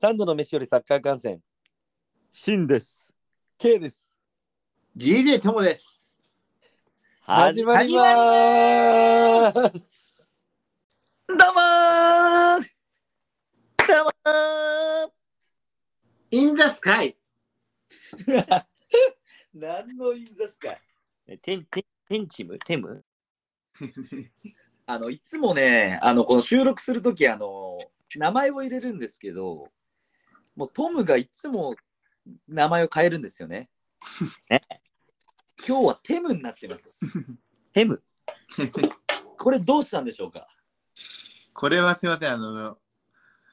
三度の飯よりサッカー観戦、シンです。K です。GJ ともです。始まりまーす。どうもーどうもー In the sky! 何のインザスかいえテンテンテンチム？テム？あのいつもね、あのこの収録するとき、あの名前を入れるんですけど、もうトムがいつも名前を変えるんですよね。え？今日はテムになってます。テム？これどうしたんでしょうか？これはすいません、あの、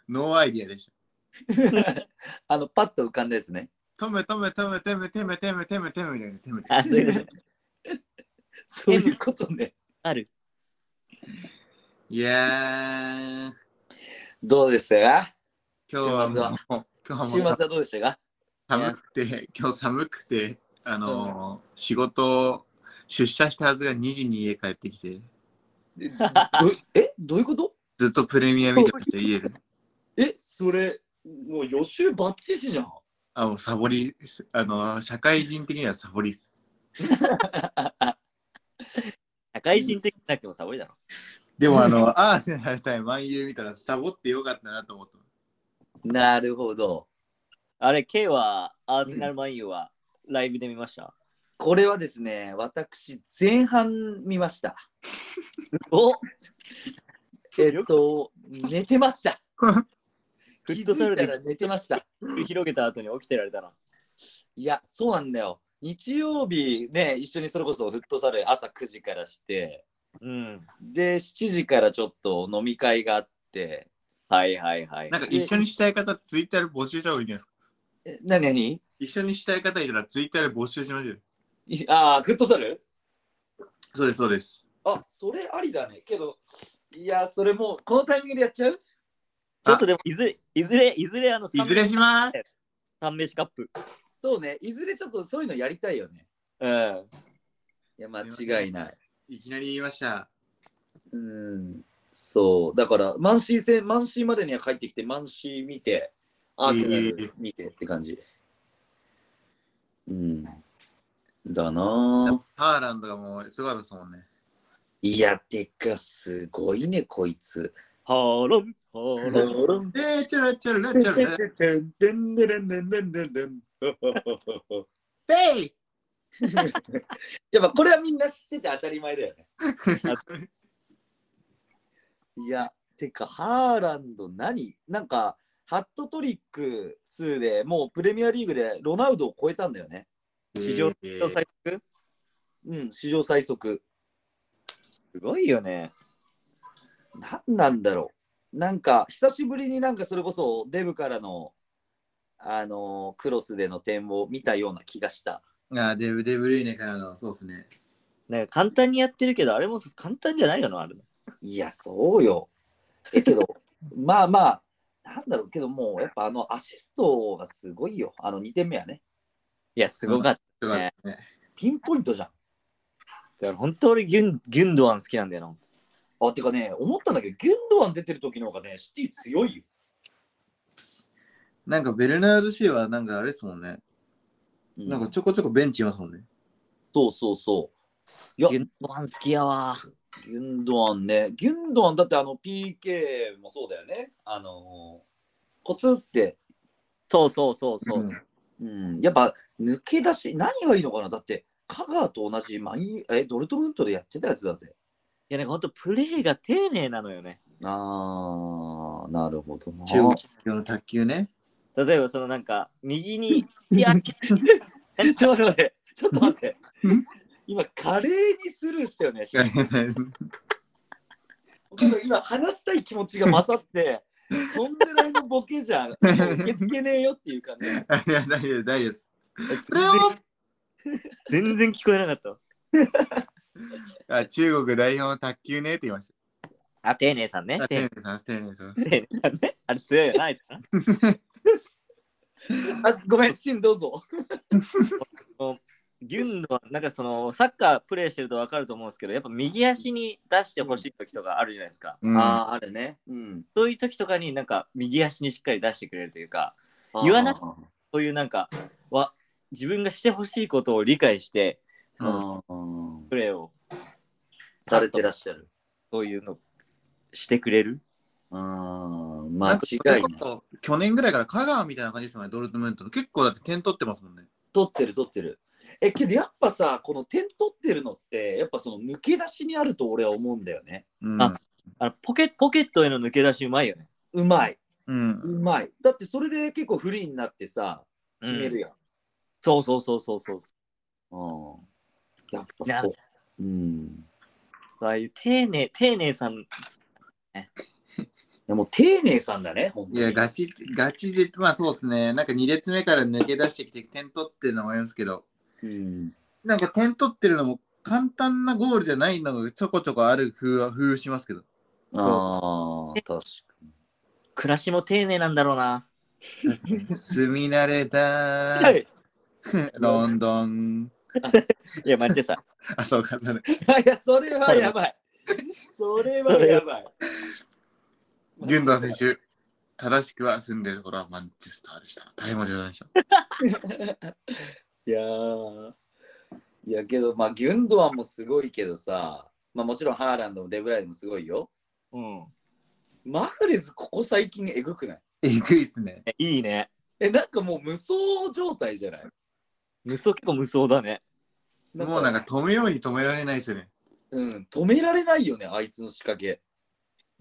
no idea でした。あのパッと浮かんだですね。トム、トム、トム、テム、テム、テム、テム、テムみたいな。テムあ、そういうことね。ある。いやー、どうでしたか？今日はもう、週末は今日は週末はどうでしたか？寒くて、今日寒くて、あのー、仕事、出社したはずが2時に家帰ってきて、え どえ？どういうこと？ずっとプレミア見てました、家で。えそれ、もう予習バッチシじゃん。あ、もうサボり、あのー、社会人的にはサボりっす。社会人的なくてもサボりだろ。でもあの、アーセナル対マンユー見たらサボってよかったなと思った。なるほど。あれ、K はアーセナルマンユーはライブで見ました？これはですね、私、前半見ました。おえっと、寝てました。フ 気ットサルでづいたら寝てました。広げた後に起きてられたな。いや、そうなんだよ。日曜日ね、一緒にそれこそフットサル朝9時からして、うん。で、7時からちょっと飲み会があって、はいはいはい。なんか一緒にしたい方、ツイッターで募集した方がいいんじゃないですか？え何何一緒にしたい方いたらツイッターで募集しましょうああ、フットサル？そうです、そうです。あ、それありだね。けど、いや、それもう、このタイミングでやっちゃう？ちょっとでも、いずれ、いずれ、いずれ、あの、いずれします。三飯カップ。そうね、いずれちょっとそういうのやりたいよね。うん。いや、間違いない。いきなり言いました。うん、そう。だから、マンシー戦、マンシーまでには帰ってきて、マンシー見て、アーセナル見てって感じ。うん。だなぁ。ハーランドがもうすごいですもんね。いや、てか、すごいね、こいつ。ハーロン、ハーロン。えー、チャラチャラチャラ。せい やっぱこれはみんな知ってて当たり前だよね。いや、てか、ハーランド何？なんか、ハットトリック数でもうプレミアリーグでロナウドを超えたんだよね。史上えー最速？うん、史上最速。すごいよね。何なんだろう。なんか、久しぶりになんかそれこそデブからの、あのークロスでの点を見たような気がした。あデブ・デブルイネからの、そうですね。なんか簡単にやってるけど、あれも簡単じゃないよな、あれ。いや、そうよ。え、けど、まあまあ、なんだろうけど、もうやっぱあのアシストがすごいよ。あの2点目はね。いや、すごかった。とかですね。ピンポイントじゃん。だから本当俺ギュン、ギュンドアン好きなんだよな。あ、てかね、思ったんだけど、ギュンドアン出てる時の方がね、シティ強いよ。なんかベルナード・シーはなんかあれですもんね。うなんかちょこちょこベンチいますもんね。そうそうそう。いや、ギュンドアン好きやわ。ギュンドアンね。ギュンドアンだってあの PK もそうだよね。あのーコツって、そうそうそうそう。うんうん、やっぱ抜け出し、何がいいのかなだって、香川と同じマイえドルトムントでやってたやつだぜ。いや、なんか本当プレーが丁寧なのよね。あー、なるほどな。中国の卓球ね。例えばそのなんか、右に、いや、ちょっと待って。ちょっと待ってん。今、華麗にスルーしたよね。今、話したい気持ちが勝って、とんないのボケじゃん。受け付けねえよっていう感じ。いや、大丈夫です、大丈夫全然聞こえなかったわ。あ中国代表の卓球ねって言いましあ、丁寧さんねた。。丁丁寧さん、丁寧さん。寧さんね。あれ強いよな、あいつな。あ、ごめん、シンどうぞ。ギュンドは、なんかその、サッカープレイしてると分かると思うんですけど、やっぱ右足に出してほしい時とかあるじゃないですか。うんああ、あるね。うん。そういう時とかになんか右足にしっかり出してくれるというか、言わなくそういうなんか、わ自分がしてほしいことを理解して。プレーをされてらっしゃる。そういうのしてくれるうん。間違いない。去年ぐらいから香川みたいな感じですよね、ドルトムントの。結構だって点取ってますもんね。取ってる取ってる。え、けどやっぱさ、この点取ってるのって、やっぱその抜け出しにあると俺は思うんだよね。うん。ああのポケポケットへの抜け出しうまいよね。うまい。うん。うまい。だってそれで結構フリーになってさ、決めるやん。そうそうそうそうそう。うん。やっぱそう。うん。ああいう丁寧、丁寧さん、いやもう丁寧さんだね、いや、ガチ、ガチで、まあそうですね。なんか2列目から抜け出してきて点取ってるのもありますけど、うん。なんか点取ってるのも簡単なゴールじゃないのがちょこちょこある風は風しますけど。ああ、確か暮らしも丁寧なんだろうな。住み慣れたに。はい。ロンドン。いや、待ってさ。あ、そうか、ね。いや、それはやばい。それはやばい。ギュンドア選手、正しくは住んでるところはマンチェスターでした。大変申し訳ございました。いやーいやけど、まあ、ギュンドアンもすごいけどさ、まあ、もちろんハーランドもデブライドもすごいよ。うん。マフレズ、ここ最近えぐくない？えぐいっすね。えいいね。え、なんかもう無双状態じゃない？無双結構無双だね。もうなんか止めように止められないですよね。うん、止められないよね、あいつの仕掛け。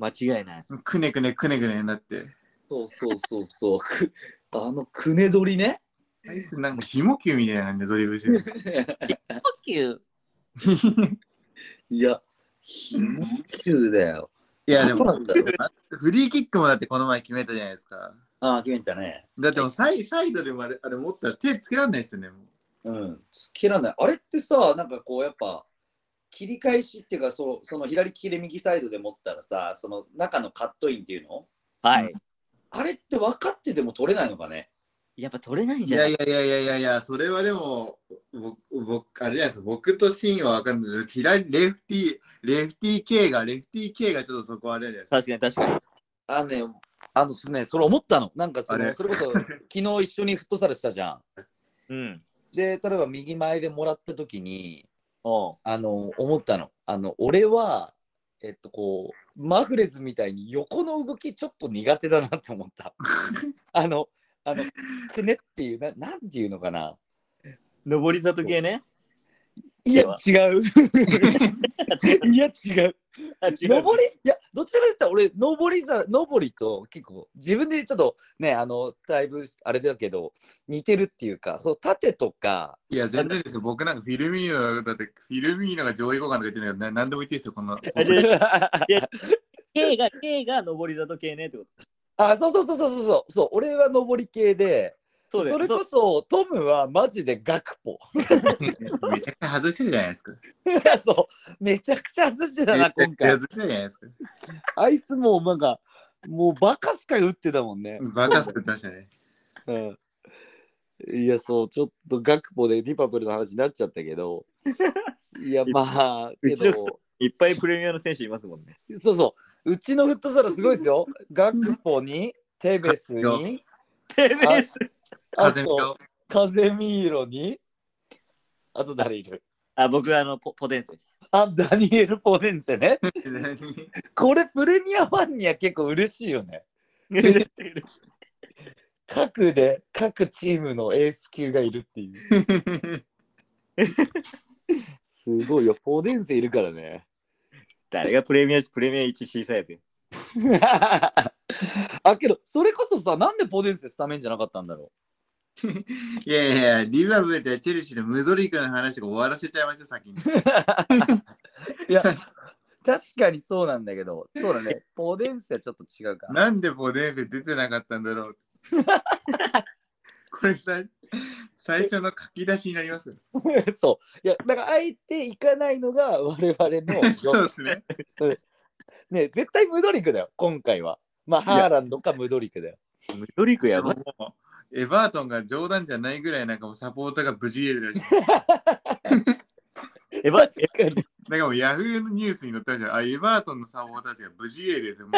間違いない。くねくねくねくねになって。そうそうそうそう。く あのくね取りね。あいつなんかひも球みたいな感じでドリブルしてる。球いや、ひも球だよ。いやでもそうなんだろうフリーキックもだってこの前決めたじゃないですか。ああ、決めたね。だってもうサイサイドでもあれあれ持ったら手つけられないですよね。もううん、つけらんない。あれってさ、なんかこう、やっぱ、切り返しっていうか、そうその左利きで右サイドで持ったらさ、その中のカットインっていうの？はい。あれって分かってても取れないのかね？やっぱ取れないんいじゃない？やいやいやいやいやいや、それはでも、僕、僕あれじゃないですか、僕とシーンは分かんないけど、左、レフティー、レフティー K が、レフティー K がちょっとそこあれじゃないですか。確かに確かあのね、あのね、それ思ったの。なんかそあれ？の、それこそ、昨日一緒にフットサルしたじゃん。に。うん。で、例えば右前でもらった時に、あの、思ったの。あの、俺は、えっと、こう、マフレズみたいに横の動きちょっと苦手だなって思った。あの、あの、くねっていう、ななんていうのかな。上り里系ね。いや、違う。いや、違う。あ、違う。上り、いや、どちらかといったら俺、上りざ、上りと結構、自分でちょっとね、あの、だいぶあれだけど、似てるっていうか、そう、縦とか、いや、全然ですよ。僕なんかフィルミーノ、だってフィルミーノが上位互換とか言ってんだから、ななんでも言っていいですよ、こんな。あじゃあ K が、K が上り里系ねってこと。あ、そうそうそうそうそうそう、そう俺は上り系で、そそれこそトムはマジでガクポ。めちゃくちゃ外してるじゃないですか。そう、めちゃくちゃ外してたな、今回。外してるじゃないですか。あいつもうなんか、もうバカスカ打ってたもんね。バカスってましたね。うん。いや、そう、ちょっとガクポでリパブルの話になっちゃったけど、いや、まあ、けど、いっぱいプレミアの選手いますもんね。そうそう、うちのフットサルすごいですよ。ガクポに、テベスに、テベスあ風見ろと、カゼミーロに、あと誰いる？あ、僕あのポポテンセです。あ、ダニエル・ポネンセね？何 これプレミアファンには結構嬉しいよね。各で、各チームのエース級がいるっていう。すごいよ、ポデンセいるからね。誰がプレミア、プレミア 1C サイズあ、けど、それこそさ、なんでポデンセスタメンじゃなかったんだろ いやいや、リバブルとチェルシーのムドリークの話とか終わらせちゃいましょう、先に。う。いや、確かにそうなんだけど、そうだね、ポデンセはちょっと違うか。なんでポデンセ出てなかったんだろう。これさ、最初の書き出しになりますよ。そう。いや、だから、あえて行かないのが我々のそうですね。ね、絶対ムドリクだよ、今回は。まあ、ハーランドかムドリクだよ。ムドリクやばい。エバートンが冗談じゃないぐらいなんかもうサポーターが無事入れてるらしい。エヴァ、確かに。なんかもうヤフーのニュースに載ったじゃん。あ、エバートンのサポーターたちが無事入れてて、もう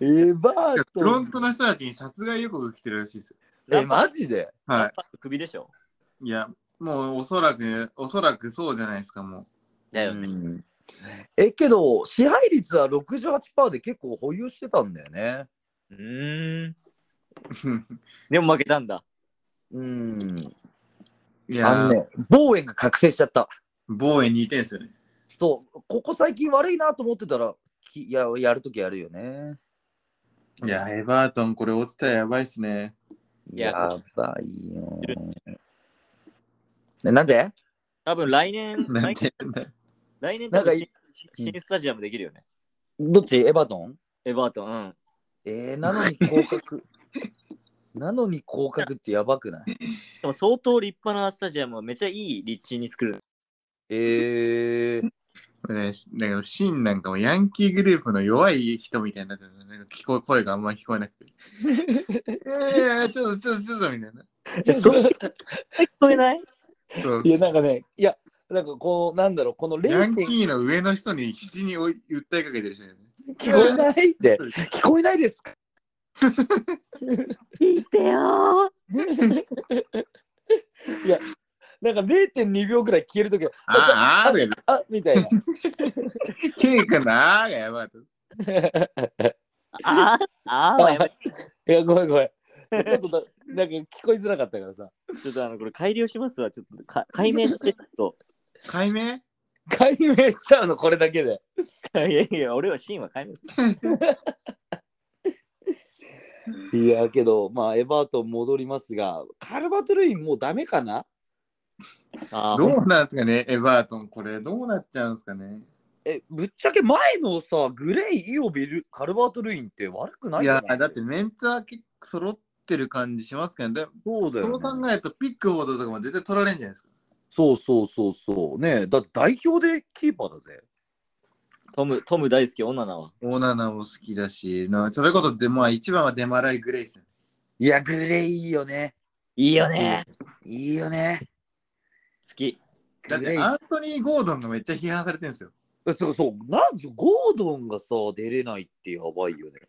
エバーフロントトの人たちに殺害予告が来てるらしいですよ。え、マジで？は首でしょ？い。いや、もうおそらく、おそらくそうじゃないですか、もだよね。うんえ、けど、支配率は68%で結構保有してたんだよね。うーん。う。でも負けたんだ。うん。いあのや、ね、ボーエンが覚醒しちゃった。防衛2点ですよね。そう、ここ最近悪いなと思ってたら、きややるときやるよね。いや、エバートンこれ落ちたらやばいっすね。いややばいよ。ねなんで？多分来年、なん来年て、来年なんか新スタジアムできるよね。どっち？エバートン？エバートン。うん。えー、なのに降格。なのに降格ってやばくない？でも相当立派なスタジアムをめっちゃいい立地に作る。えー、ねなんかシンなんかもヤンキーグループの弱い人みたいになってるなんか聞こえ声があんま聞こえなくて。えー、ちょっとちょっとちょっとみたいな。聞こえない？いや、なんかね、いや、なんかこう、なんだろう、このヤン0点キーの上の人に必死に追い訴えかけてる人ね。聞こえないって、聞こえないですか？聞いてよいや、なんか0.2秒くらい消えるときは、あーあーとか言ってあみたいな。ケイ君のあーがやばいと。あーあーはやめて。いや、ごめんごめん。ちょっとだなんか聞こえづらかったからさ。ちょっとあの、これ改良しますわ。ちょっとか解明して、ちょっと。解明？解明しちゃうの、これだけで。いやいや、俺はシーンは解明する。いや、けど、まあ、エバートン戻りますが、カルバトルインもうダメかな？あどうなんですかね、エバートン。これ、どうなっちゃうんですかね。え、ぶっちゃけ前のさ、グレイ、イオビル、カルバートルインって悪くないいや、だってメンツは結構揃ってる感じしますけど、でそうだよ、そうね。考えると、ピックフォードとかも絶対取られるんじゃないですか。そうそうそうそう。ねだって代表でキーパーだぜ。トム、トム大好き、オナナは。オーナナも好きだし、なそれこそで、まあ、一番はデマライ・グレイス。いや、グレイいいよね。いいよね。いいよね。好き。だって、アンソニー・ゴードンがめっちゃ批判されてるんですよ。そうそう。なんでゴードンがさ、出れないってやばいよね。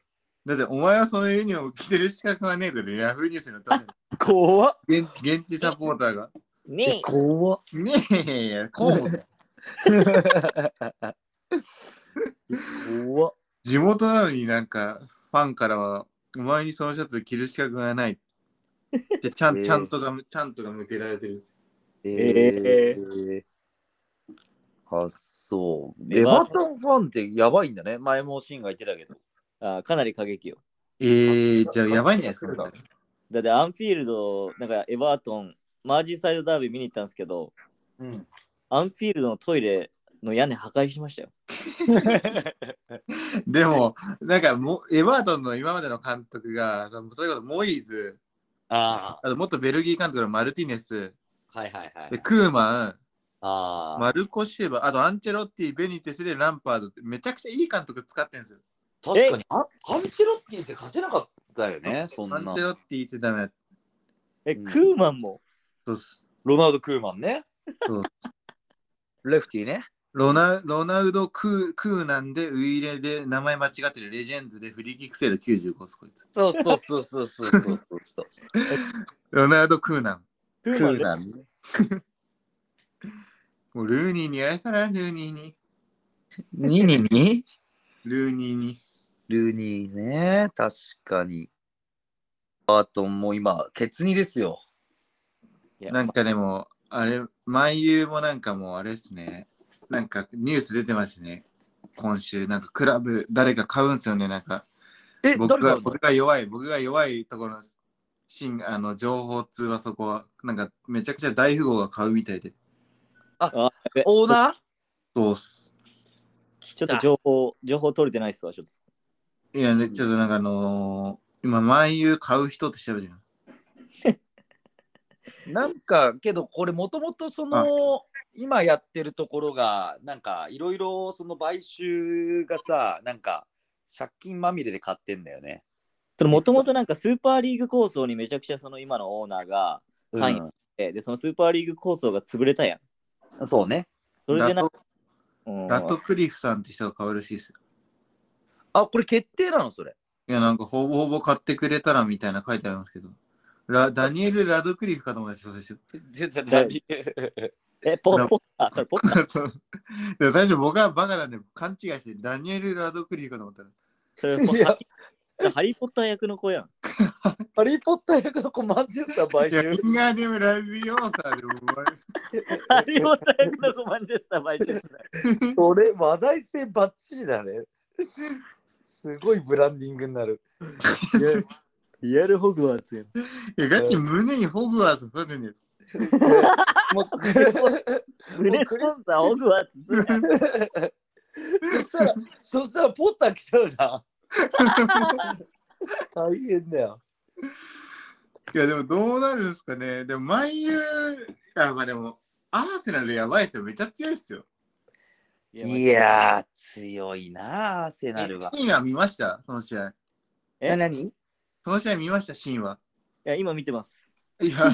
だって、お前はそのユニフォーム着てる資格はねえとで、ヤフーニュースに載ったんだよ怖っ。現現地サポーターが。ね怖っ。ねえこうも 怖っ。地元なのになんか、ファンからは、お前にそのシャツ着る資格がない。で、ちゃん、えーちゃんとが、ちゃんとが向けられてる。えー、あ、そう。エエバートンファンってやばいんだね。前もシーンが言ってたけど。あかなり過激よ。えー、じゃあやばいんじゃないですか。だだってアンフィールド、なんかエバートン、マージーサイドダービー見に行ったんですけど、うん。アンフィールドのトイレの屋根破壊しましたよ。でも、なんかもう、エバートンの今までの監督が、それこそモイーズ、ああと元ベルギー監督のマルティネス、あ、はいはいはいで。クーマン、ああ、マルコ・シューバー、あとアンチェロッティ、ベニテスでランパードってめちゃくちゃいい監督使ってるんですよ。確かに。あアンチェロッティって勝てなかったよね、そんなアンチェ。ロッティってダメだ。え、うんクーマンも。そうっす。ロナウド・クーマンね。そう レフティーね。ロナロナウドクー・クーなんで、ウイレで名前間違ってるレジェンズでフリーキック精度95すこいつ。そうそうそうそうそうそうそう。ロナウド・クーナン。クーマン。もうルーニーにやらせたら、ルーニーに。ニニに？ルーニーに。ルーニーね、確かに。バートンも今、ケツにですよ。なんかでも、あれ、万有もなんかもうあれですね。なんかニュース出てますね。今週、なんかクラブ、誰か買うんすよね。なんか、え、僕誰がが僕が弱い、僕が弱いところの新あの情報通はそこは、なんかめちゃくちゃ大富豪が買うみたいで。あオーナー？そうっす。ちょっと情報、情報取れてないっすわ、ちょっと。いや、ね、ちょっとなんかあのー今、万有買う人って調べてるなんかけどこれもともとその今やってるところがなんかいろいろその買収がさなんか借金まみれで買ってんだよね。もともとなんかスーパーリーグ構想にめちゃくちゃその今のオーナーが関与して、で、そのスーパーリーグ構想が潰れたやん。うんそうね。それでなラトうんラトクリフさんって人が買うらしいですよ。あ、これ決定なのそれ。いや、なんかほぼほぼ買ってくれたらみたいな書いてありますけど。ラダニエル・ラドクリフかと思ったんですよ、最初。え、ポポッター、それポッ 最初僕はバカなんで勘違いして、ダニエル・ラドクリフかと思ったら。それポいやハリー・ポッター役の子やん。ハリー・ポッター役の子マンチェスター買いや、収。フィンガーデム・ラビオーサーでも終わる。ハリー・ポッター役の子マンチェスター買収する。それ話題性バッチリだね。すごいブランディングになる。リアル・ホグワーツやん。いや、ガチ胸にホグワーツ書くんだよ。もう胸スポンサー、ホグワーツすなそしたら、そしたらポッター来ちゃうじゃん。大変だよ。いや、でもどうなるんですかね。でも、万有、あ、まあでも、アーセナルやばいですよ。めっちゃ強いですよ。いやー、強いなあ、アーセナルは。シーンは見ました？その試合。え？な何？その試合見ましたシーンは。いや、今見てます。いや、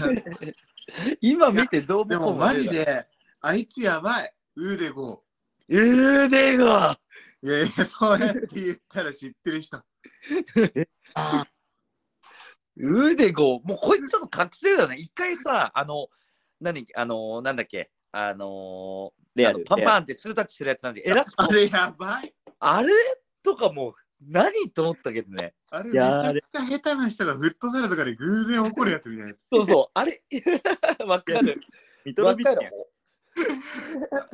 今見てどうでもマジ。で、あいつやばい。ウーデゴうーでがー。いやいや、そうやって言ったら知ってる人。うーでごもうこいつちょっと覚醒だね。一回さ、あの、何、あの、なんだっけ、あのレアル。あのパンパンってツータッチするやつなんで、偉そうあれやばい。あれ？とかもう何と思ったけどね。あれめいちゃくちゃ下手な人がフットサルとかで偶然起こるやつみたいな。そうそう、あれ わかる。ミトわロビッチ。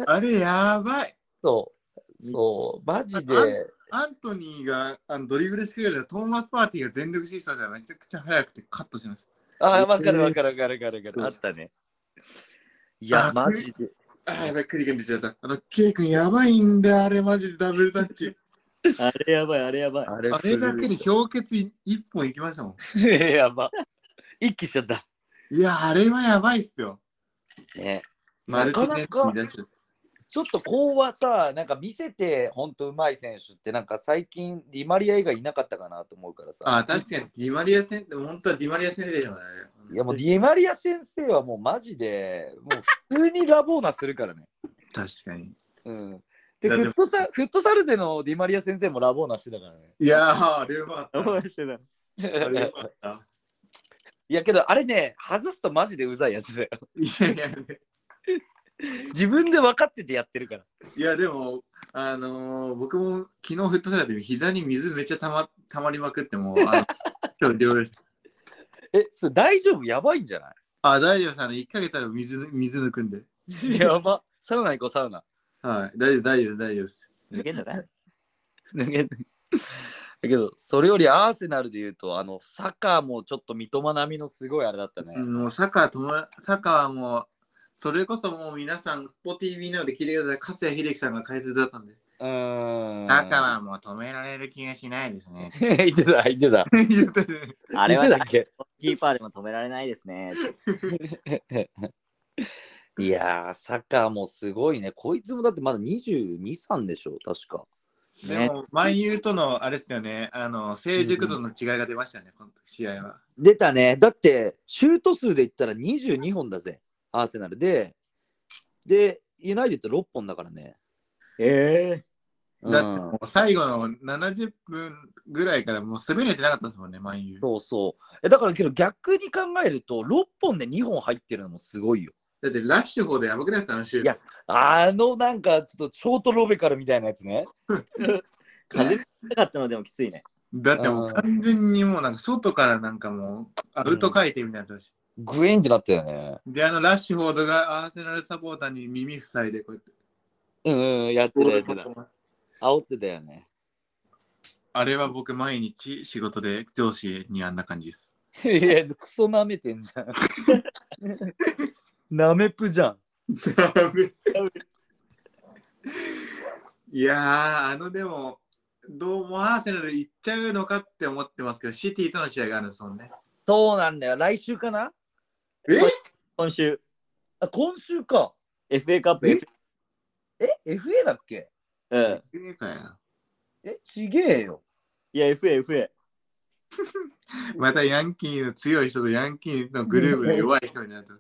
あれやばい。そう、そう、マジで。アントニーがあのドリブルしてくれたトーマス・パーティーが全力疾走じゃめちゃくちゃ速くてカットしました。あ、わかるわかるわかるわかるわかる。あったね。いや、あマジで。あーやばい、クリケン出ちゃった。あの、ケイ君やばいんだよ、あれマジでダブルタッチ。あれやばい、あれやばい。あれあれだけで氷結い一本いきましたもん。やば。一気しちゃった。いや、あれはやばいっすよ。ね。マルチネッなやつちょっとこうはさ、なんか見せて本当うまい選手って、なんか最近ディマリア以外いなかったかなと思うからさ。あー、確かにディマリア戦って、本当はディマリア戦でしょうね。いやもうディマリア先生はもうマジで、もう普通にラボーナするからね。確かに。うん。で、フットサフットサルでのディマリア先生もラボーナしてたからね。いやー、あれうまかった。思いしてた。あれうまかった。いやけどあれね、外すとマジでうざいやつだよ。いやいや、自分で分かっててやってるから。いやでも、あのー僕も昨日フットサルで膝に水めっちゃたまたまりまくってもう、あの 今日療養しえ、それ大丈夫？やばいんじゃない？あ、大丈夫さん、1ヶ月あれば水水抜くんで。やば。サウナ行こう、サウナ。はい、大丈夫、大丈夫、大丈夫です。抜けんじゃない？だけど、それよりアーセナルで言うと、あの、サッカーもちょっと三笘並みのすごいあれだったね。うんもうサッカーとも、サッカーはもう、それこそもう皆さん、スポ TV などで聞いてください。粕谷秀樹さんが解説だったんで。うーん。サッカーはもう止められる気がしないですね。言ってた、言ってた。言ったねあれはキーパーでも止められないですね。いやー、サッカーもすごいね。こいつもだってまだ22、3でしょ、確か。でも、万有とのあれですよね、あの、成熟度の違いが出ましたね、この試合は。出たね。だって、シュート数で言ったら22本だぜ、アーセナルで。で、ユナイテッド6本だからね。えうんだってもう最後の70分ぐらいからもう滑れてなかったですもんね、万有。そうそう。えだからけど逆に考えると、6本で2本入ってるのもすごいよ。だってラッシュフォードやばくない？ですか、あのシュート。いやあのなんかちょっとショートロベカルみたいなやつね。風がなかったのでもきついね。だってもう完全にもうなんか外からなんかもうアウト回転みたいになってましグイーンってなったよね。た。で、あのラッシュフォードがアーセナルサポーターに耳塞いでこうやって。うんうん、やってたやってた。煽ってたよね。あれは僕毎日仕事で上司にあんな感じです。いや、クソ舐めてんじゃん。なめぷじゃん。いやー、あのでも、どうもアーセナル行っちゃうのかって思ってますけど、シティとの試合があるんですもんね。そうなんだよ。来週かな？え？今週、あ今週か。FA カップ、え？F え ?FA だっけ？うん。ええかやえ？ちげえよ。いや、FA、FA。またヤンキーの強い人とヤンキーのグループの弱い人になった。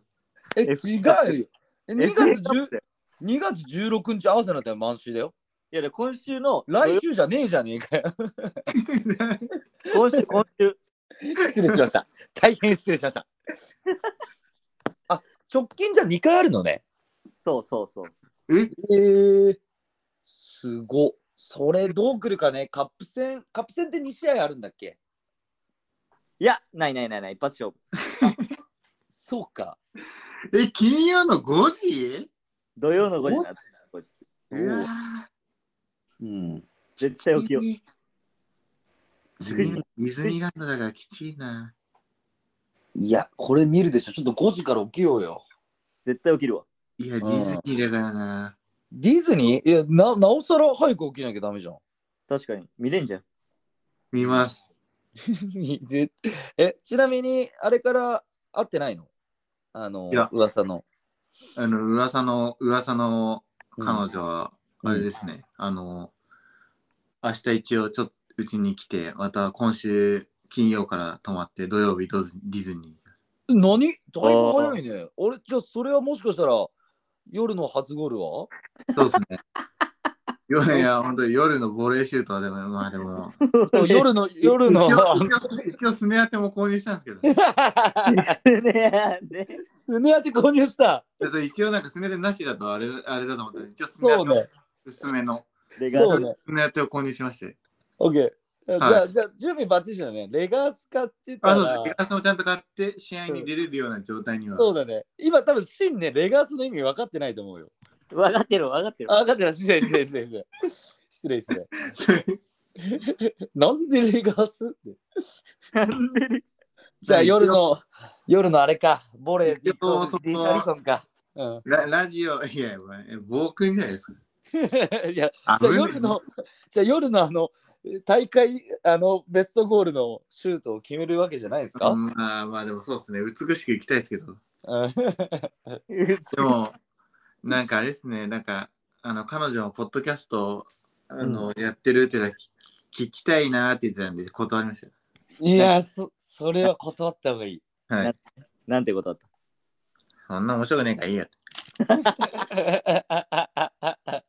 え、違うよ。え2 FA 月カップ10 2月16日、合わせなったら満州だよ。いや、で今週の、来週じゃねえじゃねえかよ。今週、今週、失礼しました。大変失礼しました。あ、直近じゃ2回あるのね。そうそうそう。え？えー、すご。それどう来るかね。カップ戦、カップ戦って2試合あるんだっけ？いや、ないないないない、一発勝負。そうか。え、金曜の5時？土曜の5時になって5時うわうん。絶対起きよう。ディズニーディズニーランドだからきちいな。いや、これ見るでしょ。ちょっと5時から起きようよ。絶対起きるわ。いや、ディズニーだからな。ディズニー？いやな、なおさら早く起きなきゃダメじゃん。確かに。見れんじゃん。見ます。ぜえ、ちなみに、あれから会ってないの？あのいや、噂の。あの、噂の、噂のうん彼女は、あれですね。あの、明日一応ちょっとうちに来て、また今週金曜から泊まって、土曜日ドズディズニ何？だいぶ早いね。俺、じゃあそれはもしかしたら夜の初ゴールは？ー。そうですね。夜いや、本当に夜のボレーシュートはでも、まあでも、夜の、夜の。一応、一応スネ、一応スネアテも購入したんですけど、ね、ね ねスネアテ購入した。でそれ一応なんかスネでなしだとあれあれだと思ったら、一応スネアテそうね。薄めのレガーそうね。スネアテを購入しまして。オッケー。じゃはいあ、じゃあ、準備バッチリだね。レガース買ってたあ、そうらです。レガスもちゃんと買って試合に出れるような状態には。そうだね。今、多分、シンね、レガースの意味分かってないと思うよ。分かってる分かってる。あ、分かってない。失礼、失礼、失礼、失礼。失礼、失礼。なんでレガースって。なんでねじゃあ、夜の、夜のあれか。ボレー、ディそうそうディシャリソンか。うん。ララジオ、いや、まあえ暴君じゃないですか。いや、あじゃあ夜の、じゃあ夜のあの、大会、あの、ベストゴールのシュートを決めるわけじゃないですか、うんまあまあでもそうですね。美しくいきたいですけど。うんでも、なんかあれですね。なんか、あの、彼女もポッドキャストあの、やってるってのは聞きたいなって言ってたんで断りましいや、そ、それは断った方がいい。た。はい。なんてことだっそんな面白くねえからいいや。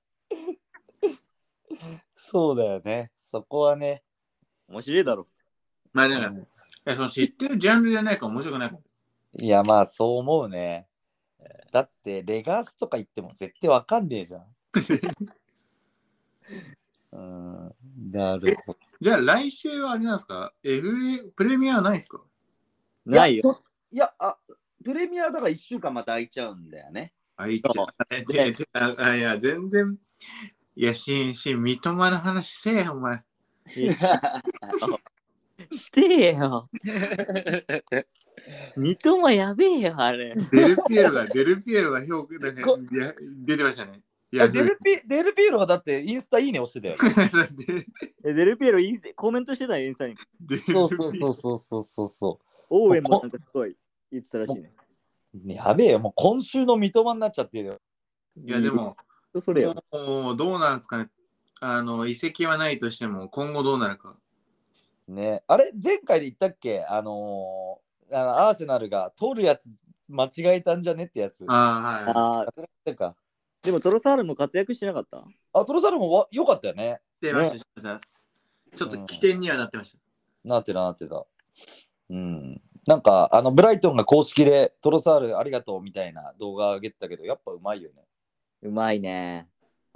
そうだよね。そこはね。た面白いだろ。まあでも、いやその知ってるジャンルじゃないから面白くないから。いや、まあ、そう思うね。だって、レガースとか言っても絶対わかんねえじゃん。うん、なるほど。じゃあ来週はあれなんですか ?FA プレミアはないですか？ないよ。いや、あ、プレミアだから1週間また空いちゃうんだよね。あ、いっちゃあででああいや、全然。いや、しん、しん、三笘の話せえよ、お前。してよ。三笘やべえよ、あれ。デルピエロが、デルピエロが評価、なんかこいや出てましたね。いや、あデルピデルピーロがだってインスタいいね押してたよ。デルピエロインスコメントしてたよ、インスタに。デルそうそうそうそうそうそうそオーウェンもなんかすごい言ってたらしいね。う。やべえよ、もう今週の三笘になっちゃってるよ。いや、でも、それよ。もうどうなんですかね。あの、移籍はないとしても、今後どうなるか。ね、あれ前回で言ったっけ？あのーあのアーセナルが取るやつ間違えたんじゃねってやつ。ああ、はい。あか。でもトロサールも活躍してなかった？あ、トロサルもわ良かったよね。出ました、ちょっと起点にはなってました。なってたなってた。うん。なんか、あの、ブライトンが公式でトロサールありがとうみたいな動画上げてたけど、やっぱうまいよね。うまいね。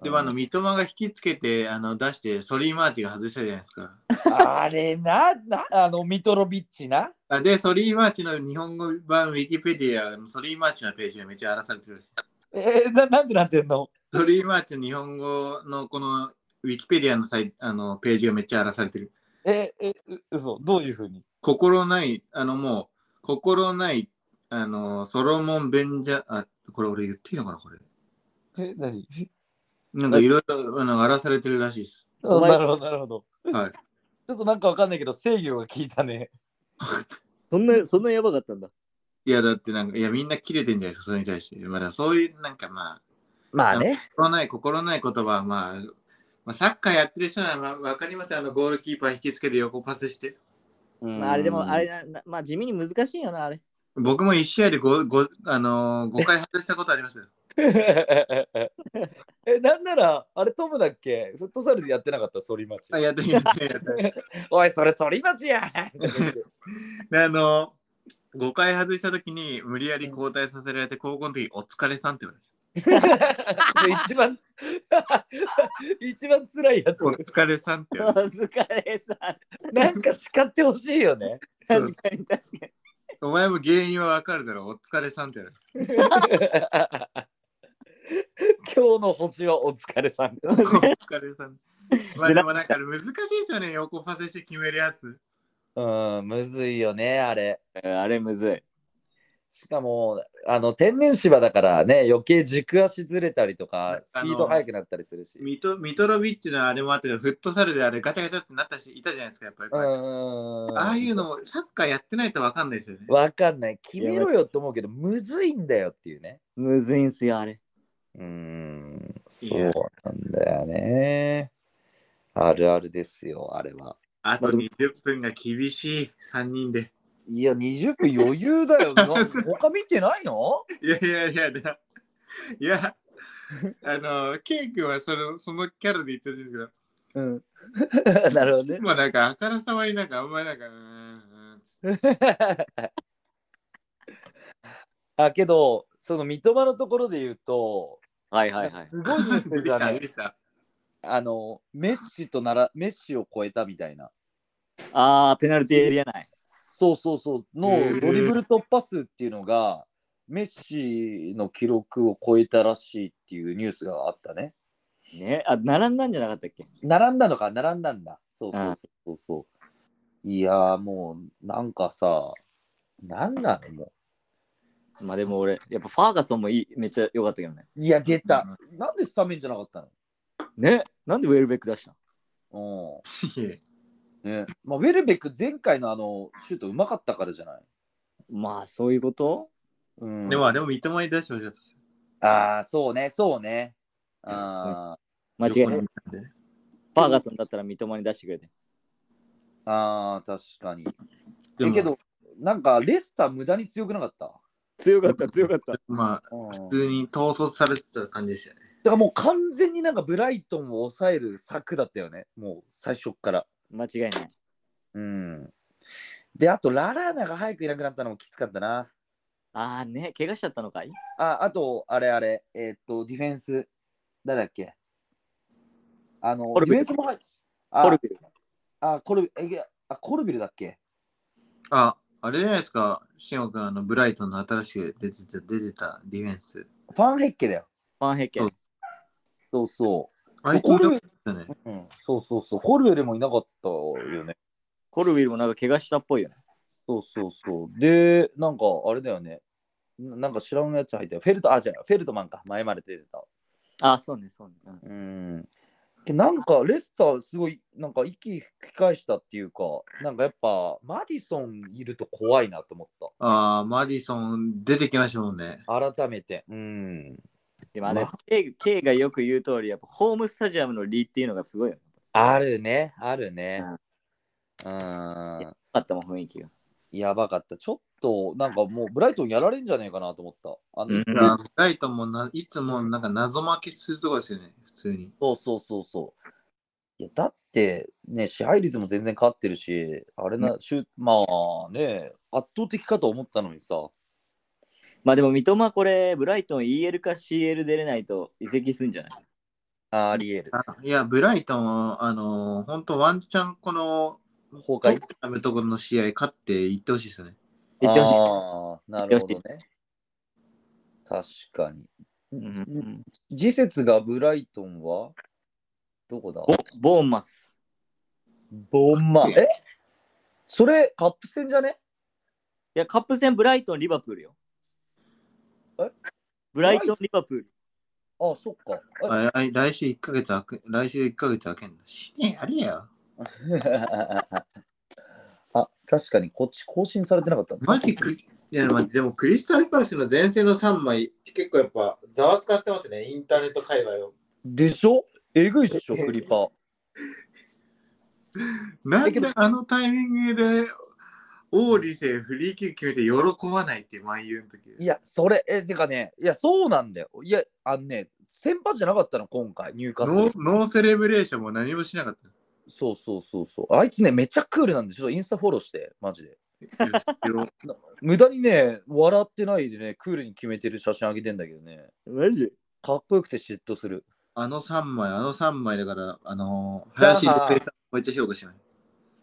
でも、あの、うん三笘が引きつけて、あの、出して、ソリーマーチが外したじゃないですか。あれな、な、あの、ミトロビッチな？あで、ソリーマーチの日本語版ウィキペディアのソリーマーチのページがめっちゃ荒らされてるらしい。えー、ななんでなってんの？ソリーマーチの日本語のこのウィキペディアのサイあのページがめっちゃ荒らされてる。え、え、う嘘？どういうふうに？心ない、あのもう、心ない、あの、ソロモン・ベンジャ、あ、これ俺言っていいのかな、これ。え、何？なんかいろいろあの荒らされてるらしいです。なるほど、なるほど。はい。ちょっとなんかわかんないけど、制御が効いたね。そんな、そんなやばかったんだ。いや、だってなんか、いや、みんな切れてんじゃないですか、それに対して。まだそういう、なんかまあ、まあ心ない、心ない言葉はまあ、まあ、サッカーやってる人ならまあ分かりますよあのゴールキーパー引きつけて横パスして。うんまあ、あれでも、あれな、なまあ地味に難しいよな、あれ。僕も1試合で 5, 5, あのー、5回外したことありますよ。え、なんなら、あれトムだっけ？フットサルでやってなかった、反町。あ、やってやってやって。おい、それ反町や で、あのー、5回外したときに無理やり交代させられて、高校の時お疲れさんって言われ一番、一番辛いやつた。お。疲れさんってお言われて。疲れさん。なんか叱ってほしいよね。そう確かに確かに。お前も原因はわかるだろう、お疲れさんって言われて。今日の星はお疲れさん。お疲れさん。まあでもなんか難しいですよね、横パスして決めるやつ。うん、むずいよね、あれ。あれむずい。しかも、あの、天然芝だからね、余計軸足ずれたりとか、スピード速くなったりするし。ミトミトロビッチのあれもあったけど、フットサルであれガチャガチャってなったし、いたじゃないですか、やっぱり。うん。ああいうのサッカーやってないとわかんないですよね。わかんない。決めろよって思うけど、むずいんだよっていうね。むずいんすよ、あれ。うーん、そうなんだよね。あるあるですよ、あれは。あと20分が厳しい、3人で。いや、20分余裕だよ。な他見てないの？いやいやいや、でいや、あの、ケイ君はそのそのキャラで言ってるんですけど、うん。なるほどね。もうなんか、あからさまになんか、あんまりなんか、うん あ、けど、その三笘のところで言うと、はいはいはい。すごいニュースね。あの、メッシとなら、メッシを超えたみたいな。あー、ペナルティーエリア内。そうそうそう。のドリブル突破数っていうのが、メッシの記録を超えたらしいっていうニュースがあったね。ね、あ、並んだんじゃなかったっけ？並んだのか、並んだんだ。そうそうそうそう。いやーもう、なんかさ、なんなの？もまあでも俺、やっぱファーガソンもいいめっちゃ良かったけどね。う。いや、出た。なんでスタメンじゃなかったの？ね、なんでウェルベック出したうん。ね。まあ、ウェルベック前回のあの、シュートうまかったからじゃない？まあそういうこと？うん。でも、でも、三笘に出してほしかったです。ああ、そうね、そうね。あ間違いない。フ横にいたんでァーガソンだったら三笘に出してくれて。ーあー、確かに。でもえけど、なんか、レスター無駄に強くなかった？強かった、強かった。まあ、うん。普通に統率されてた感じでしたよね。だからもう完全になんかブライトンを抑える策だったよね。もう最初っから。間違いない。うん。で、あと、ララーナが早くいなくなったのもきつかったな。ああね、怪我しちゃったのかい？あ、あと、あれあれ、えーっと、ディフェンス、誰だっけ？あの、ディフェンスも入っあコルビル。あ、コルビル、えあ、コルビルだっけ？あ、あれじゃないですか、しんおくん、あの、ブライトンの新しく出てた、出てたディフェンス。ファンヘッケだよ。ファンヘッケそう。そうそあいつコルビルいたね。う。うん、そうそうそう。コルビルもいなかったよね。コルビルもなんか怪我したっぽいよね。そうそうそう。で、なんかあれだよね。ななんか知らんやつ入ったよ。フェルト、あ、じゃあ、フェルトマンか。前まで出てた。ああ、そうね、そうね。うんうん。けなんかレスターすごいなんか息吹き返したっていうか、なんかやっぱマディソンいると怖いなと思っああ、マディソン出てきましたもんね。た。改めて。うん。でもあれま、K, K がよく言う通り、やっぱホームスタジアムのリーっていうのがすごい。あるね、あるね。うん。よかったもん、雰囲気が。やばかった。ちょっとなんかもうブライトンやられんじゃねえかなと思った。あの、うんいやブライトンもないつもなんか謎負けするとこですよね、普通に。そうそうそうそう。いや、だってね、支配率も全然勝ってるし、あれな、シューまあね、圧倒的かと思ったのにさ。まあでも三笘これ、ブライトン EL か CL 出れないと移籍すんじゃない？あありえる。あいや、ブライトンは、あのー、本当ワンチャンこの崩壊？の試合勝っていってほしいですよね。言ってほしい。ああ、なるほどね。確かに。うん次節がブライトンは？どこだ？ボボーンマス。ボンマ。え？それカップ戦じゃね？いや、カップ戦ブライトン、リバプールよ。え？ブライトン、リバプール。あそっか。ああ来週1ヶ月空く、来週1ヶ月空けんの。しねやれや。あ、確かにこっち更新されてなかった。マジクいや、まあ、でもクリスタルパレスの前線の3枚、結構やっぱざわつかってますね、インターネット界隈を。でしょ？えぐいっしょ、クリパー。なんであのタイミングでオーリセフリーキック決めて喜ばないっていう万有の時いや、それ、え、てかね、いや、そうなんだよ。いや、あのね、先発じゃなかったの、今回、入荷ノーノーセレブレーションも何もしなかった。そうそうそうそう。あいつね、めっちゃクールなんで、ちょっとインスタフォローして、マジで。よ 無駄にね、笑ってないでね、クールに決めてる写真あげてんだけどね、マジ？かっこよくて嫉妬する。あの3枚、あの3枚だから、あのー、林さんめっちゃ評価しない？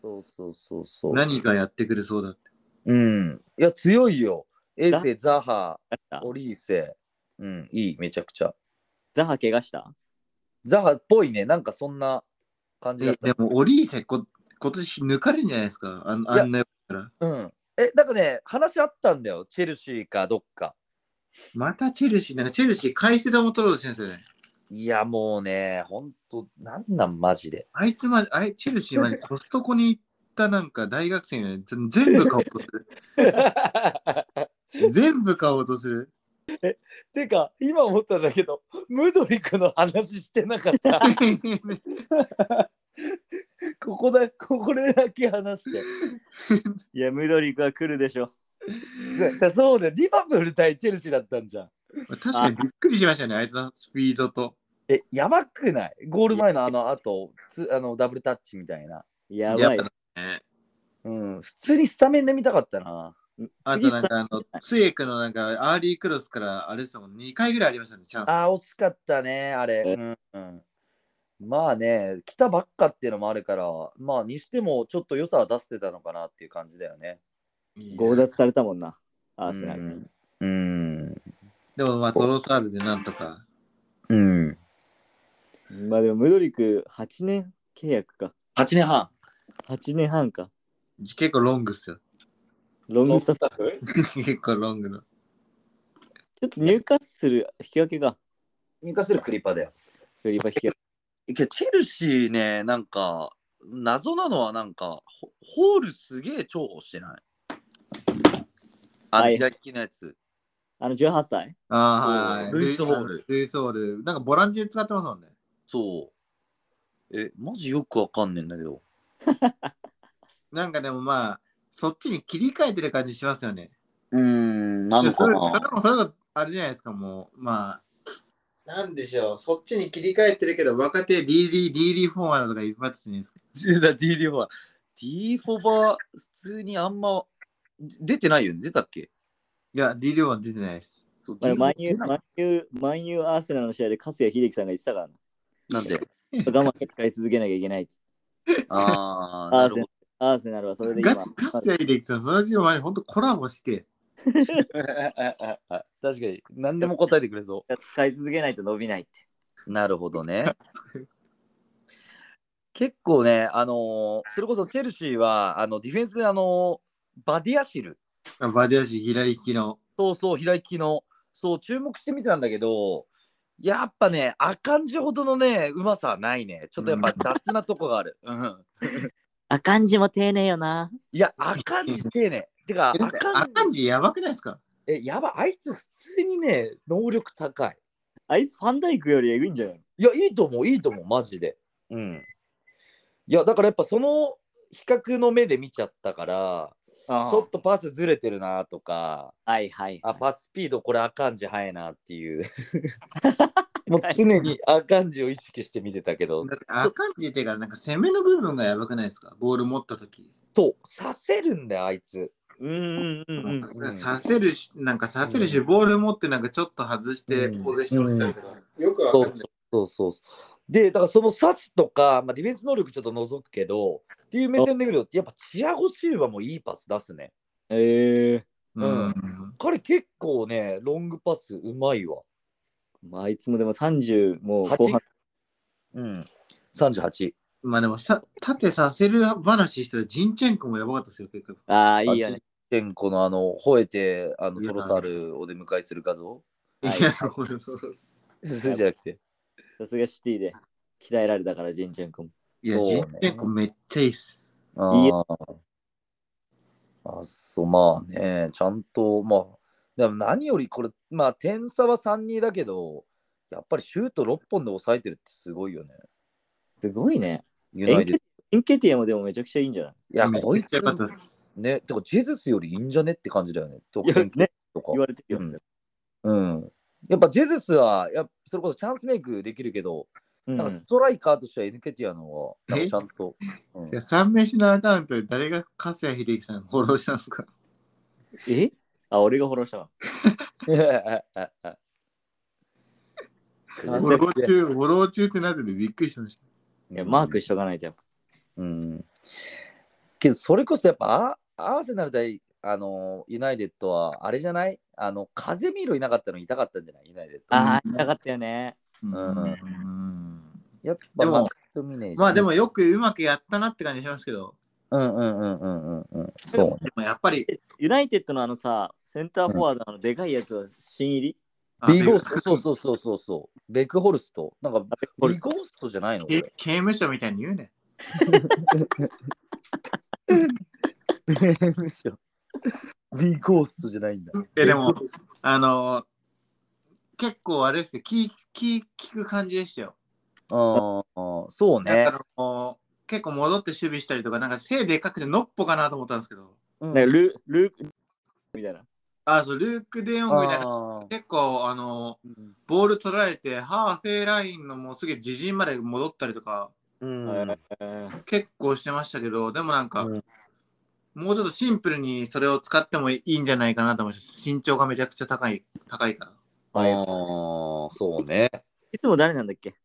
そうそうそうそう。何かやってくれそうだって。うん。いや、強いよ。エーセ、ザ？ハ、ザオリーセ。うん、いい、めちゃくちゃ。ザハ怪我した？ザハっぽいね、なんかそんな感じだった。えでも、オリーセこ、今年抜かれるんじゃないですか？ああんなよから。うん。え、なんかね、話あったんだよ。チェルシーかどっか。またチェルシー、なんかチェルシー、カイセドも取ろうとしてるんですよね。いや、もうね、ほんと、なんなん、マジで。あいつまで、あいチェルシーまでコストコに行ったなんか大学生に全全部買おうとする。全部買おうとする。てか、今思ったんだけど、ムドリクの話してなかった？ここだ、これだけ話して。いや、ムドリクは来るでしょ。じゃそうだよ、リバプール対チェルシーだったんじゃん。確かにびっくりしましたね、あいつのスピードと。え、やばくない？ゴール前のあの後、つあのダブルタッチみたいな。やばい。やねうん、普通にスタメンで見たかったな。あとなんかあの、ツエクのなんかアーリークロスからあれですもん、2回ぐらいありましたね、チャンス。あー、惜しかったね、あれ。えうんうん、まあね、来たばっかっていうのもあるから、まあにしてもちょっと良さは出してたのかなっていう感じだよね。強奪されたもんな、アーセナル。うん。うん。でもまあトロサールでなんとか。うん、まあでも、ムドリク8年契約か。8年半。8年半か。結構ロングっすよ。ロングスタッフ？フ 結構ロングの。ちょっと入荷する引き分けが。入荷するクリパだよ。フリーバ引き分け。けどチェルシーね、なんか、謎なのはなんか、ホホールすげえ重宝してない？あのはい左利きのやつ。あの18歳？ああ、はいはい。ルイスホールルイスホール。なんかボランチで使ってますもんね。そう。え、マジよくわかんねえんだけど。なんかでもまあ、そっちに切り替えてる感じしますよね。うーん、なでそれのかなそれもそれがあれじゃないですか、もう。まあ、なんでしょう。そっちに切り替えてるけど、若手 DD、DD フォーマーとかいですか。D フォバ D フォバ普通にあんま出てないよね出たっけ？いや、DD フォーマー出てないです。そうまあ、D マンユー、マンユー、マンユーアーセナルの試合で粕谷秀樹さんが言ってたからなんで？な。我慢して使い続けなきゃいけないっつってああ、なるほど。アーセナルはそれで今ガチ、カスヤ秀樹さん、その時前に本当コラボして、確かに、何でも答えてくれそ 使い続けないと伸びないって。う。なるほどね。結構ね、あのーそれこそチェルシーは、あのディフェンスで、あのーバディアシル、バディアシ、左利きの。そうそう、左利きの、そう、注目してみたんだけど、やっぱね、アカンジほどのね、うまさはないね。ちょっとやっぱ雑なとこがある。うん。あかんじも丁寧よな。いや、アカンジ丁寧。てか、アえカンアカンジやばくないですか？え、やば、あいつ普通にね、能力高い。あいつファンダイクよりエグいんじゃないいや、いいと思う、いいと思う、マジで。うん。いや、だからやっぱその比較の目で見ちゃったから、ちょっとパスずれてるなとか、はいはい。あ、パススピードこれあかんじ速いなっていう。もう常にあかんじを意識して見てたけど、だってアカンジっていうか、なんか攻めの部分がやばくないですか？ボール持った時そう、させるんだよ、あいつ。うんうんうんうん。うんさせるし、なんかさせるし、ボール持ってなんかちょっと外してうんポゼッションしたりとか。よくわかんない。そうそうそうそう。で、だからそのサスとか、まあ、ディフェンス能力ちょっと除くけど、っていう目線で見ると、やっぱチアゴシューバもいいパス出すね。ええうん。彼結構ね、ロングパスうまいわ。まあ、あいつもでも30もう後半。うん。38。まあでもさ、縦させる話したらジンチェンコもやばかったですよ、結構。ああ、いいよね。テンコのあの、吠えて、あの、いやトロサールを出迎えする画像？はいいや、そうそうそう。それじゃなくて。さすがシティで鍛えられたから、ジンチェンコも。いや、そうねジンチェンコめっちゃいいっす。いいあーあ、そう、まあね、ちゃんと、まあ、でも何よりこれ、まあ、点差は3-2だけど、やっぱりシュート6本で抑えてるってすごいよね。すごいね。ユナイテエンケティアもでもめちゃくちゃいいんじゃないいや、こいつ。ね、てかジェズスよりいいんじゃねって感じだよね。とか言。われてるよね。うん。やっぱジェズスはやそれこそチャンスメイクできるけど、うんなんかストライカーとしてはエヌケティアの方がちゃんと。うんいや、三飯のアカウントで誰が粕谷秀樹さんフォローしたんですかえあ、俺がフォローしたわ。フォロー中、フォロー中ってなっててびっくりしましいや、マークしとかないとやっぱ。うん。けど、それこそやっぱアアーセナル対あのユナイテッドはあれじゃない？あのカゼミーロいなかったの痛かったんじゃない？ユナイテッド。ああ、痛かったよね。た。うんやっぱでもマクトミネージまあでもよくうまくやったなって感じしますけど、うんうんうんうんうんうん。そうね。でもやっぱり、ユナイテッドのあのさ、センターフォワードのでかいやつは新入り？あビーゴースト、そうそうそうそうそう。ベックホルスト。なんかあベックホルストビーゴーストじゃないの？こけれ刑務所みたいに言うね。むしろビーゴーストじゃないんだ。え、でも、あのー結構あれですよ、聞聞聞く感じでしたよ。ああ、そうねだか。らもう結構戻って守備したりとか、なんか背でかくてノッポかなと思ったんですけど、うんなんかルルークみたいな。あ、そう、ルーク・デヨングみたいな。結構、あのーうんボール取られて、ハーフェイラインのもうすぐ自陣まで戻ったりとか、うんえー結構してましたけど、でもなんか、うんもうちょっとシンプルにそれを使ってもいいんじゃないかなと思います。身長がめちゃくちゃ高い、高いから。はいああ、そうね。いつも誰なんだっけ？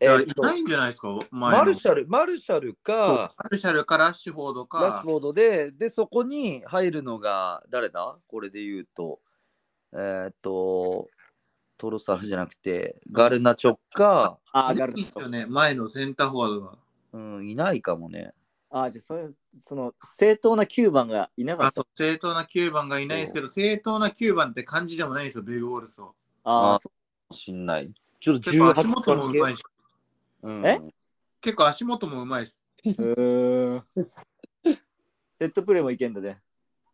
えーいないんじゃないですか、前のマルシャル、マルシャルか、マルシャルかラッシュフォードかラッシュ、フォードで、で、そこに入るのが誰だ？これで言うと、えーっと、トロサルじゃなくて、ガルナチョッか、あー、あガルいいっすよね、前のセンターフォワードが。うん、いないかもね。あー、じゃあそういう、その正当な9番がいなかあとった。正当な9番がいないですけど、正当な9番って感じでもないんですよ、ベグウォルスを。ああ、そしんない。ちょっと結構足18元もうまいし、うんえ？結構足元もうまいです。う。へーセットプレーもいけんだぜ。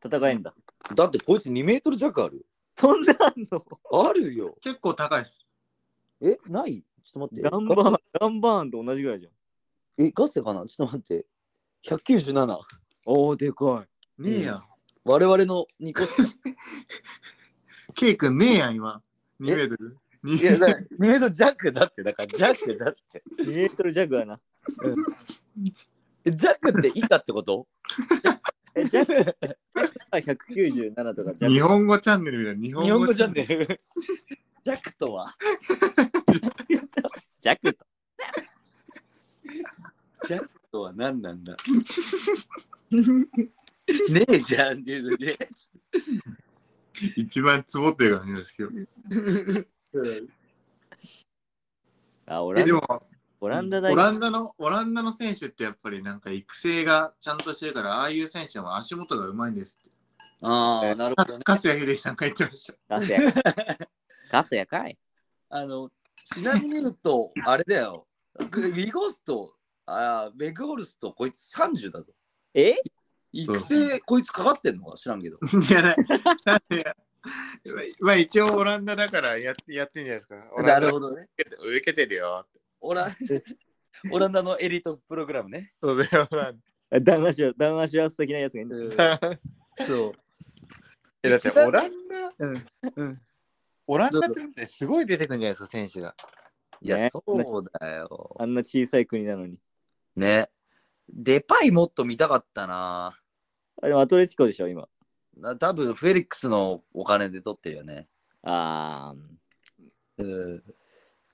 戦えんだ。だってこいつ2メートル弱あるそんなあんの？あるよ。結構高いです。え、ない？ちょっと待って。ダンバーン、ダンバーンと同じぐらいじゃん。え、ガセかな？ちょっと待って。197。おお、でかい。ねえやん。我々の2個。ケイ君ねえやん、今。2メートル。いや、だ2メートル弱だって、だから弱だって。2メートル弱やな。え弱って以下ってこと？え、弱197とか弱。日本語チャンネルみたいな。日日本語チャンネル。ル。弱とは？弱と。弱とは何なんだ？ねえじゃんっていうのね。一番ツボってる感じですけど。あ、オラえ、でンダも、オランダ大オランダの、オランダの選手ってやっぱりなんか育成がちゃんとしてるから、ああいう選手は足元がうまいんですって。ああ、なるほどね。かすや秀樹さんが言ってました。ガスや。ガスやかい。あの、ちなみに言うと、あれだよ。ウィゴスと、あーベグホルスとこいつ30だぞ。え？育成、こいつかかってんのか知らんけど。いや、ななんでや まあ一応オランダだからやってやってんじゃないですか。なるほどね。ど。受けてるよ。オラ オランダのエリートプログラムね。そうだよ、オラン談話し談話しやす的なやつがいいんだ。ダ。そう。えだってオランダ、うんうん、オランダってすごい出てくるんじゃないですか、選手が。いや、ねそうだよ。あんな小さい国なのに。ね。デパイもっと見たかったな。あでもアトレチコでしょ、今。な多分フェリックスのお金で取ってるよね。あうん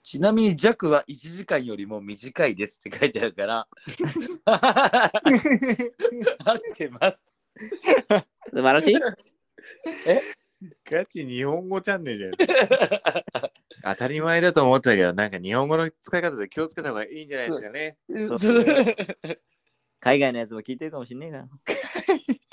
ちなみに弱は1時間よりも短いですって書いてあるから。合ってます。ー素晴らしい。ガチ日本語チャンネルじゃないですか。当たり前だと思ったけど、なんか日本語の使い方で気をつけた方がいいんじゃないですかね。海外のやつも聞いてるかもしんねえから。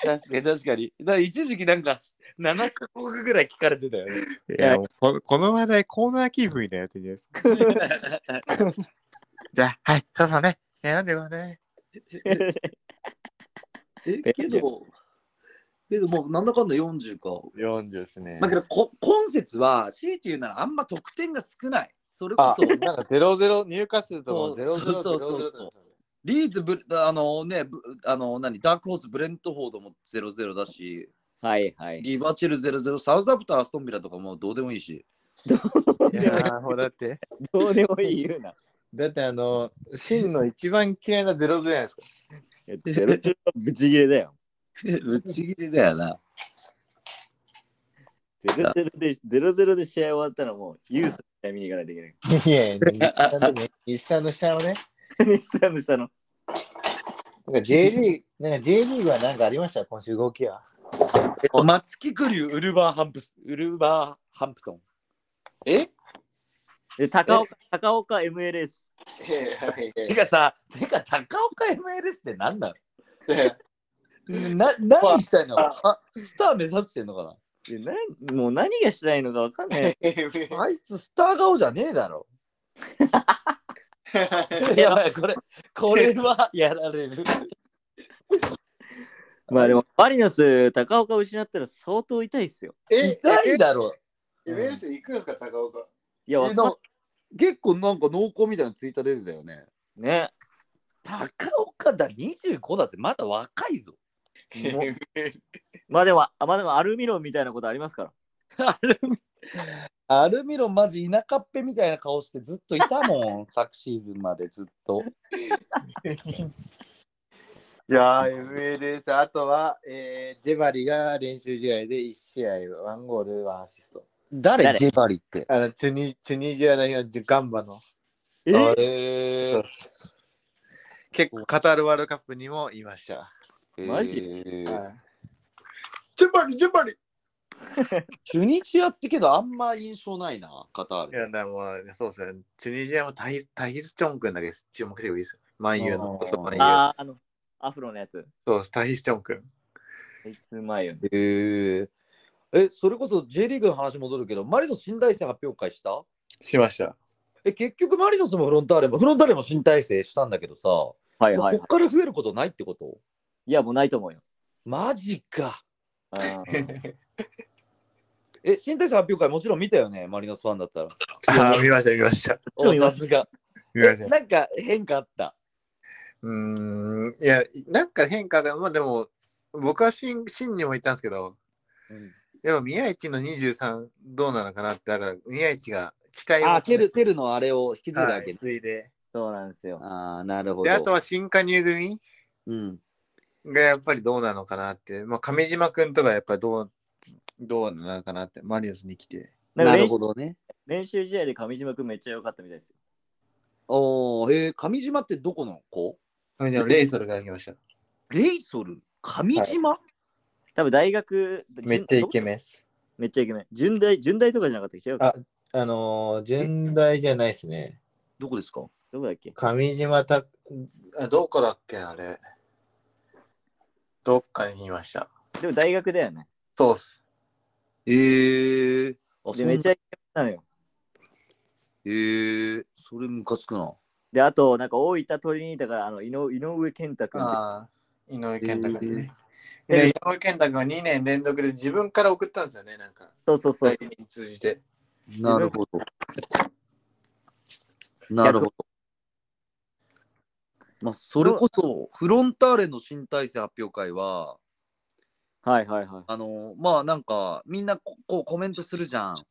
確かに確かに。だから一時期なんか7カ国ぐらい聞かれてたよね。いや、ここの話題コーナーキープみたいなやってるじゃないですか。じゃあ、はい、そうそうね。いや、なんでこれね。え、けど、けどもうなんだかんだ40か。40ですねだけどこ今節は、強いて言うならあんま得点が少ない。それこあ、そなんか00、入荷数ともそう00、そうそうそうリーズブ、あのね、ブあの何、ダークホース、ブレントフォードも0-0だし、はいはい。リバチェル0-0、サウザプター、アストンビラとかもどうでもいいし。いやーもうだって、どうでもいい言うな。だってあの、真の一番嫌いなゼロゼロじゃないですか。ゼロゼロはブチギレだよ。ぶち切れだよな。ゼロゼロで、ゼロゼロで試合終わったらもうユースの試合見に行かないといけない。いやいや、日産の下のね、日産の下の。なんか J リーグ、なんか J リーグはなんかありました、今週動きは。えっと、松木クリュー、ウルバーハンプス、ウルバーハンプトン。え？で、高岡、高岡 MLS。てかさ、てか高岡 MLS って何なの？な何したいの？あスター目指してんのかな？でなもう何がしたいのかわかんない。あいつスター顔じゃねえだろ。やばい、これ、これはやられる。まあでも、マリノス、高岡失ったら相当痛いっすよ。え、痛いだろ。エベルス行くんですか、高岡。いや、わかん結構なんか濃厚みたいなツイート出てたよね。ね。高岡だ、25だってまだ若いぞ。もまあでも、あまあでもアルミロンみたいなことありますから。アルミアルミロンマジ田舎っぺみたいな顔してずっといたもん、昨シーズンまでずっと。いやー、MLS、あとは、えー、ジェバリが練習試合で1試合、1ゴール、1アシスト。誰？誰？ジェバリって。あの、チュニチュニジア代表のガンバの。ええ結構、カタールワールドカップにもいました。マジ？はいジェバリ、ジェバリ チュニジアってけどあんま印象ないな、カターいや、ル。でも、そうですね。チュニジアもタヒタヒスチョン君だけ注目してもいいですよ。万有の。あー万有ああ、あの、アフロのやつ。そうです、タヒスチョン君。いつ前よね。えー、え、それこそ J リーグの話戻るけど、マリノス新体制発表会した？しました。え、結局マリノスもフロンターレも、フロンターレも新体制したんだけどさ、はいはい、こっから増えることないってこと？いや、もうないと思うよ。マジか。え、新体制発表会もちろん見たよね、マリノスファンだったら。ああ、見ました、見ました。おさすが。見ました。なんか変化あった？うーん、いや、なんか変化が、まあでも、僕は真真にも言ったんですけど、うんでも宮市の23どうなのかなって、だから宮市が期待をあ、テル、テルのあれを引き継いだわけはい、ついで。そうなんですよ。ああ、なるほど。で、あとは新加入組うん。がやっぱりどうなのかなって、まあ亀島君とかやっぱりどう、どうなのかなって、マリノスに来て。なるなんか練習ほどね。練習試合で上島君めっちゃ良かったみたいですよ。おー、えー、上島ってどこの子？亀島レイソルから来ました。レイソル？上島、多分大学、めっちゃイケメンです。めっちゃイケメン。順大、順大とかじゃなかったっけ？違うかああのー、順大じゃないですね。どこですか？どこだっけ？上島た、あ、どこだっけあれ。どっかにいました。でも大学だよね。そうっす。えー、あ、で、めっちゃイケメンなのよ。えー、それムカつくな。で、あと、なんか大分取りにいたから、あの、井上井上健太君ああ、井上健太君ね。えーで、井上健太君は2年連続で自分から送ったんですよね、なんか。そうそうそう通じて。なるほど。なるほど。まあ、それこそ、フロンターレの新体制発表会は、はいはいはい。あのまあなんか、みんなここうコメントするじゃん。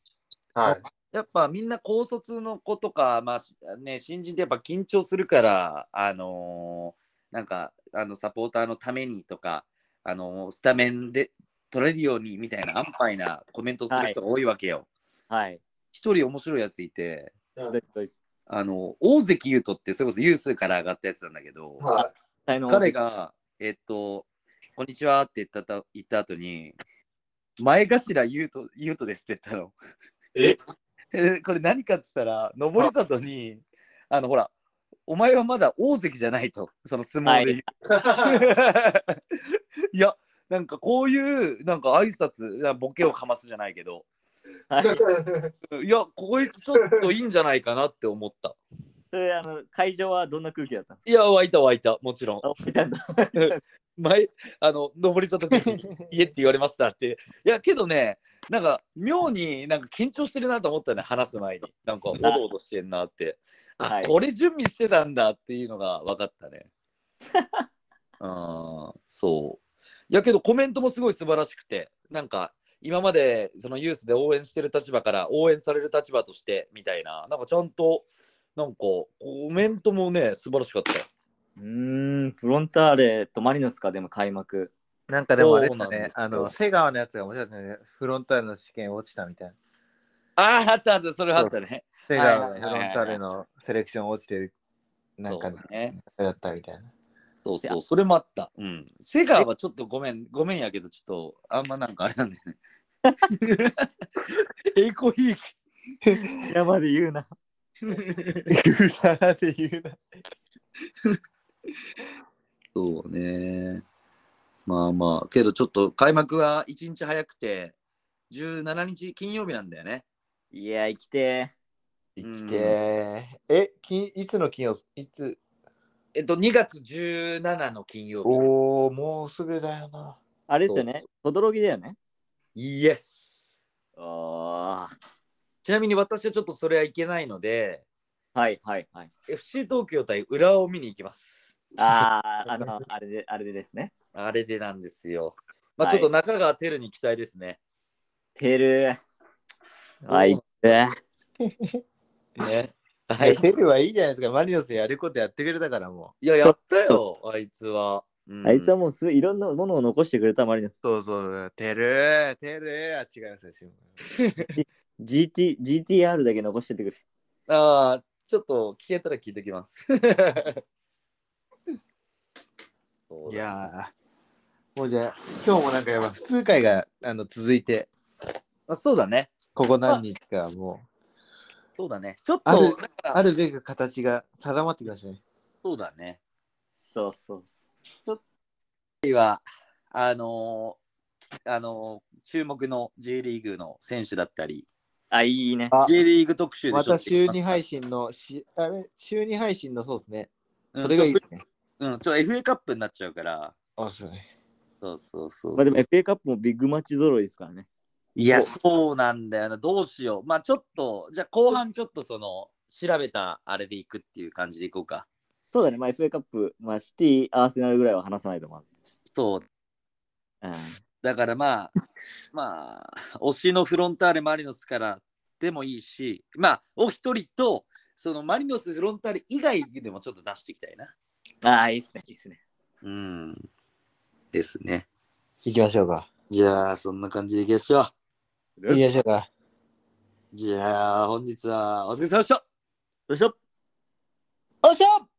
はい。やっぱみんな高卒の子とか、まあね、新人ってやっぱ緊張するから、あのーなんかあのサポーターのためにとか、あのースタメンで取れるようにみたいな安牌なコメントする人が多いわけよ。はい。一、人面白いやついて、ドイツドイツあの大関優斗ってそれこそユースから上がったやつなんだけど、は才能彼が、えっと、こんにちはって言ったた言った後に、前頭優斗優斗ですって言ったの。え？えこれ何かっつったら、登里に、あのほら、お前はまだ大関じゃないと、その相撲で言う。い、や、なんかこういう、なんか挨拶、ボケをかますじゃないけど、はい。いや、こいつちょっといいんじゃないかなって思った。それ、あの、会場はどんな空気だったのいや、湧いた湧いた、もちろん。前、あの、登り里君に 家って言われましたって。いや、けどね、なんか、妙になんか緊張してるなと思ったね、話す前に。なんか、おどおどしてんなって。あ、はいこれ準備してたんだっていうのが分かったね。あ ーそう。やけどコメントもすごい素晴らしくて、なんか今までそのユースで応援してる立場から応援される立場としてみたいな、なんかちゃんと、なんかコメントもね、素晴らしかったよ。うーん、フロンターレとマリノスか、でも開幕。なんかでもあれですね、あの、瀬川のやつが面白いですね。フロンターレの試験落ちたみたいな。ああ、あったあった、それあったね。瀬川がはいはいはいはいフロンターレのセレクション落ちてる、なんかね。だったみたいな。そうそう、それもあった。うん。セガはちょっとごめん、ごめんやけど、ちょっとあんまなんかあれなんだよね。エコひいき。山で言うな。言うなって言うな。そうね。まあまあ、けどちょっと開幕は1日早くて、17日金曜日なんだよね。いや、生きて生きてー。え、きいつの金曜いつ？えっと、2月17の金曜日。おー、もうすぐだよな。あれですよね。轟だよね。イエス。ああ。ちなみに私はちょっとそれはいけないので、はいはいはい。FC 東京対浦和を見に行きます。ああ、あの、あれで、あれでですね。あれでなんですよ。まあ、はいちょっと中川テルに期待ですね。てる。あいつ。ね。ははい、い。セルはいいじゃないですか。マリノスやることやってくれたからもいや、やったよ、あいつは。うんあいつはもうすごいいろんなものを残してくれたマリノス。う。そうそう、テルテルあ、違いますよ。シム GT、GTR だけ残してってくれ。ああ、ちょっと聞けたら聞いてきます。そうだいやー、もうじゃあ、今日もなんかやっぱ普通会があの続いて、あそうだね。ここ何日かもそうだね。ちょっと、あるあるべく形が定まってきましたね。そうだね。そうそう。は、あのーあのー注目の J リーグの選手だったり、あ、いいね。あ J リーグ特集でちょっとまた週2配信のし、あれ、週2配信のそうですね。うんそれがいいですね。うん、ちょっと FA カップになっちゃうから。あ、そうね。そうそうそうまあでも FA カップもビッグマッチ揃いですからね。いや、そうなんだよな。どうしよう。まあちょっと、じゃあ後半ちょっとその、調べたあれでいくっていう感じでいこうか。そうだね。まあ FA カップ、まあシティ、アーセナルぐらいは話さないと思う。そう。うん。だからまあ、まあ、推しのフロンターレマリノスからでもいいし、まあ、お一人と、そのマリノスフロンターレ以外でもちょっと出していきたいな。ああ、いいっすね。いいっすね。うん。ですね。行きましょうか。じゃあ、そんな感じでいきましょう。行きましょうか。じゃあ、本日はお疲れ様でした。よいしょ。おっしゃ